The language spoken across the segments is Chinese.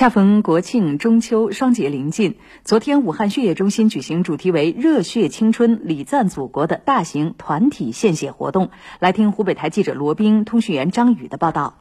恰逢国庆、中秋双节临近，昨天武汉血液中心举行主题为“热血青春，礼赞祖国”的大型团体献血活动。来听湖北台记者罗斌、通讯员张宇的报道。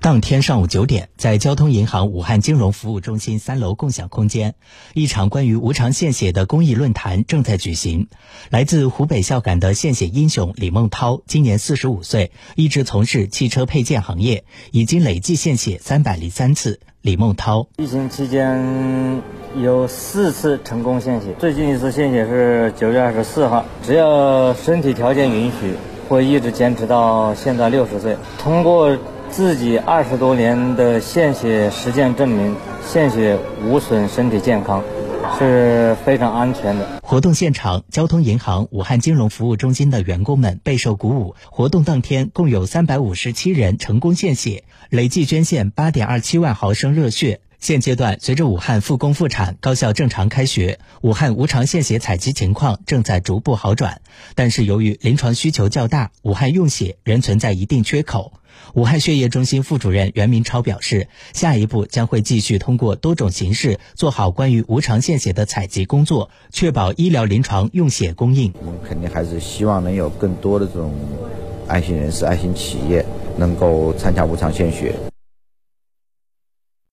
当天上午九点，在交通银行武汉金融服务中心三楼共享空间，一场关于无偿献血的公益论坛正在举行。来自湖北孝感的献血英雄李梦涛，今年四十五岁，一直从事汽车配件行业，已经累计献血三百零三次。李梦涛，疫情期间有四次成功献血，最近一次献血是九月二十四号。只要身体条件允许，会一直坚持到现在六十岁。通过自己二十多年的献血实践证明，献血无损身体健康，是非常安全的。活动现场，交通银行武汉金融服务中心的员工们备受鼓舞。活动当天，共有三百五十七人成功献血，累计捐献八点二七万毫升热血。现阶段，随着武汉复工复产、高校正常开学，武汉无偿献血采集情况正在逐步好转。但是，由于临床需求较大，武汉用血仍存在一定缺口。武汉血液中心副主任袁明超表示，下一步将会继续通过多种形式做好关于无偿献血的采集工作，确保医疗临床用血供应。我们肯定还是希望能有更多的这种爱心人士、爱心企业能够参加无偿献血。